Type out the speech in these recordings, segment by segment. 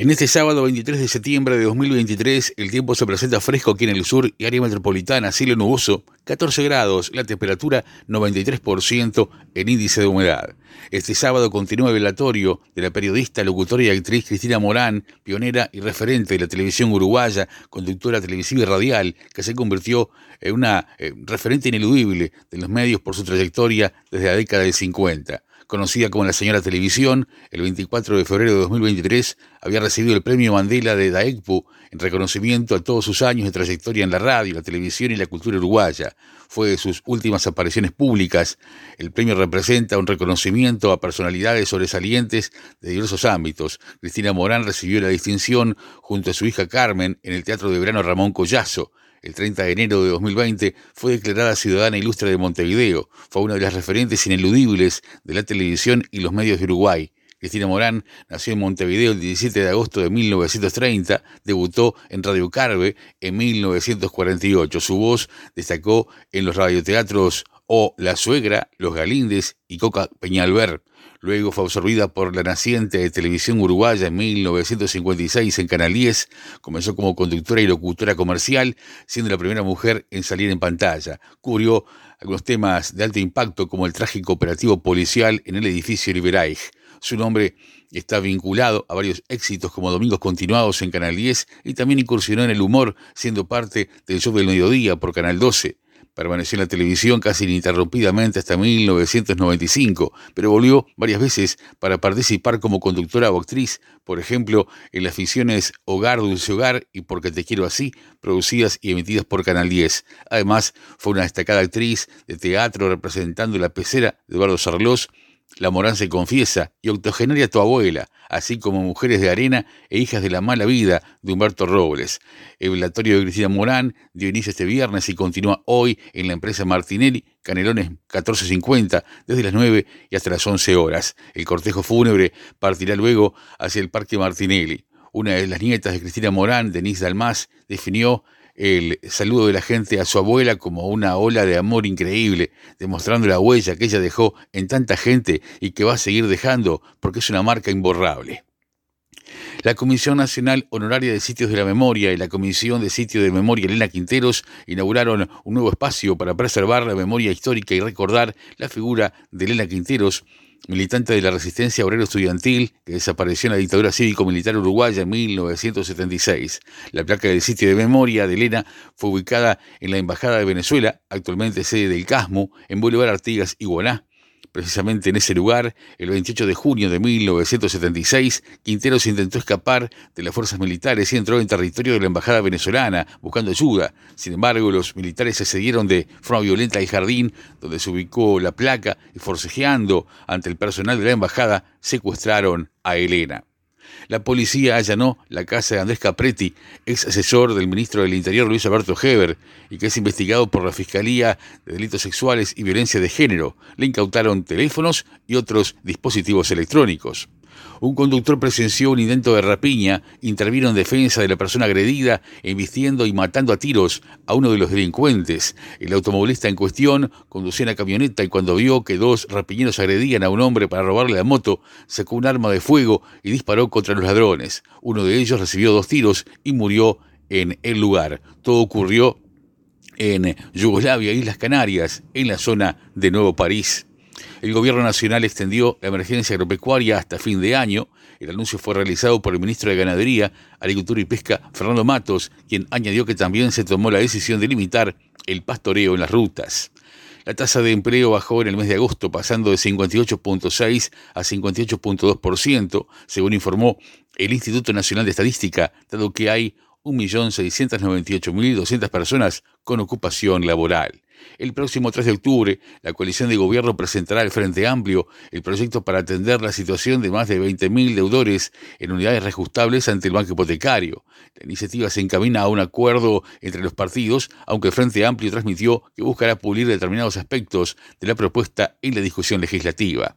En este sábado 23 de septiembre de 2023, el tiempo se presenta fresco aquí en el sur y área metropolitana, cielo nuboso, 14 grados, la temperatura 93% en índice de humedad. Este sábado continúa el velatorio de la periodista, locutora y actriz Cristina Morán, pionera y referente de la televisión uruguaya, conductora televisiva y radial, que se convirtió en una eh, referente ineludible de los medios por su trayectoria desde la década del 50 conocida como la señora televisión, el 24 de febrero de 2023 había recibido el premio Mandela de DAECPU en reconocimiento a todos sus años de trayectoria en la radio, la televisión y la cultura uruguaya. Fue de sus últimas apariciones públicas. El premio representa un reconocimiento a personalidades sobresalientes de diversos ámbitos. Cristina Morán recibió la distinción junto a su hija Carmen en el Teatro de Verano Ramón Collazo el 30 de enero de 2020 fue declarada ciudadana ilustre de Montevideo. Fue una de las referentes ineludibles de la televisión y los medios de Uruguay. Cristina Morán nació en Montevideo el 17 de agosto de 1930, debutó en Radio Carve en 1948. Su voz destacó en los radioteatros O La Suegra, Los Galíndez y Coca Peñalver. Luego fue absorbida por la naciente de televisión uruguaya en 1956 en Canal 10. Comenzó como conductora y locutora comercial, siendo la primera mujer en salir en pantalla. Cubrió algunos temas de alto impacto como el trágico operativo policial en el edificio Liberaich. Su nombre está vinculado a varios éxitos como Domingos Continuados en Canal 10 y también incursionó en el humor, siendo parte del show del mediodía por Canal 12. Permaneció en la televisión casi ininterrumpidamente hasta 1995, pero volvió varias veces para participar como conductora o actriz, por ejemplo, en las ficciones Hogar, Dulce Hogar y Porque Te Quiero Así, producidas y emitidas por Canal 10. Además, fue una destacada actriz de teatro representando la pecera de Eduardo Sarlós la Morán se confiesa y octogenaria tu abuela, así como Mujeres de Arena e Hijas de la Mala Vida de Humberto Robles. El velatorio de Cristina Morán dio inicio este viernes y continúa hoy en la empresa Martinelli, Canelones 1450, desde las 9 y hasta las 11 horas. El cortejo fúnebre partirá luego hacia el Parque Martinelli. Una de las nietas de Cristina Morán, Denise Dalmas, definió el saludo de la gente a su abuela como una ola de amor increíble, demostrando la huella que ella dejó en tanta gente y que va a seguir dejando porque es una marca imborrable. La Comisión Nacional Honoraria de Sitios de la Memoria y la Comisión de Sitios de Memoria Elena Quinteros inauguraron un nuevo espacio para preservar la memoria histórica y recordar la figura de Elena Quinteros, militante de la resistencia obrero estudiantil que desapareció en la dictadura cívico-militar uruguaya en 1976. La placa del sitio de memoria de Elena fue ubicada en la Embajada de Venezuela, actualmente sede del CASMU, en Bolívar Artigas, Iguaná. Precisamente en ese lugar, el 28 de junio de 1976, Quinteros intentó escapar de las fuerzas militares y entró en territorio de la embajada venezolana buscando ayuda. Sin embargo, los militares se cedieron de forma violenta al jardín donde se ubicó la placa y forcejeando ante el personal de la embajada secuestraron a Elena. La policía allanó la casa de Andrés Capretti, ex asesor del ministro del Interior Luis Alberto Heber, y que es investigado por la Fiscalía de Delitos Sexuales y Violencia de Género. Le incautaron teléfonos y otros dispositivos electrónicos. Un conductor presenció un intento de rapiña, intervino en defensa de la persona agredida, embistiendo y matando a tiros a uno de los delincuentes. El automovilista en cuestión conducía una camioneta y cuando vio que dos rapiñeros agredían a un hombre para robarle la moto, sacó un arma de fuego y disparó contra los ladrones. Uno de ellos recibió dos tiros y murió en el lugar. Todo ocurrió en Yugoslavia, Islas Canarias, en la zona de Nuevo París. El gobierno nacional extendió la emergencia agropecuaria hasta fin de año. El anuncio fue realizado por el ministro de Ganadería, Agricultura y Pesca, Fernando Matos, quien añadió que también se tomó la decisión de limitar el pastoreo en las rutas. La tasa de empleo bajó en el mes de agosto, pasando de 58.6 a 58.2%, según informó el Instituto Nacional de Estadística, dado que hay 1.698.200 personas con ocupación laboral. El próximo 3 de octubre, la coalición de gobierno presentará al Frente Amplio el proyecto para atender la situación de más de 20.000 deudores en unidades reajustables ante el banco hipotecario. La iniciativa se encamina a un acuerdo entre los partidos, aunque el Frente Amplio transmitió que buscará pulir determinados aspectos de la propuesta en la discusión legislativa.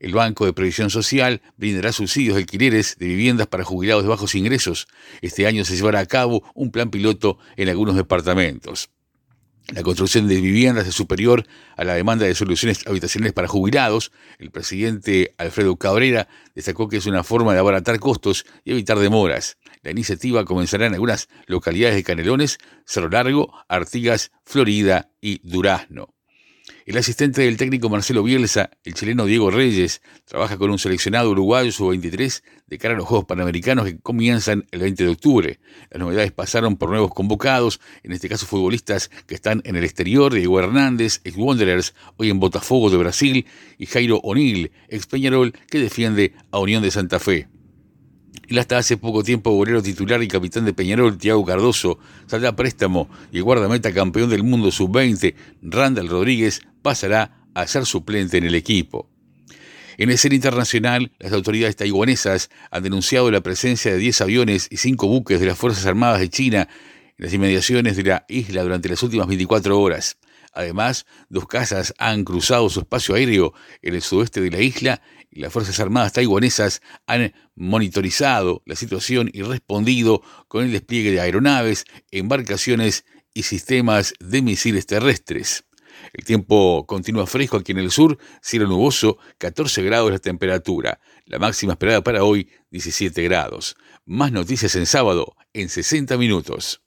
El Banco de Previsión Social brindará subsidios de alquileres de viviendas para jubilados de bajos ingresos. Este año se llevará a cabo un plan piloto en algunos departamentos. La construcción de viviendas es superior a la demanda de soluciones habitacionales para jubilados. El presidente Alfredo Cabrera destacó que es una forma de abaratar costos y evitar demoras. La iniciativa comenzará en algunas localidades de Canelones, Cerro Largo, Artigas, Florida y Durazno. El asistente del técnico Marcelo Bielsa, el chileno Diego Reyes, trabaja con un seleccionado uruguayo sub-23 de cara a los Juegos Panamericanos que comienzan el 20 de octubre. Las novedades pasaron por nuevos convocados, en este caso futbolistas que están en el exterior, Diego Hernández, ex Wanderers, hoy en Botafogo de Brasil, y Jairo O'Neill, ex Peñarol, que defiende a Unión de Santa Fe. Hasta hace poco tiempo bolero titular y capitán de Peñarol, Tiago Cardoso, saldrá préstamo y el guardameta campeón del mundo sub-20, Randall Rodríguez, pasará a ser suplente en el equipo. En el internacional, las autoridades taiwanesas han denunciado la presencia de 10 aviones y 5 buques de las Fuerzas Armadas de China en las inmediaciones de la isla durante las últimas 24 horas. Además, dos casas han cruzado su espacio aéreo en el sudeste de la isla las Fuerzas Armadas taiwanesas han monitorizado la situación y respondido con el despliegue de aeronaves, embarcaciones y sistemas de misiles terrestres. El tiempo continúa fresco aquí en el sur, cielo nuboso, 14 grados la temperatura. La máxima esperada para hoy, 17 grados. Más noticias en sábado, en 60 minutos.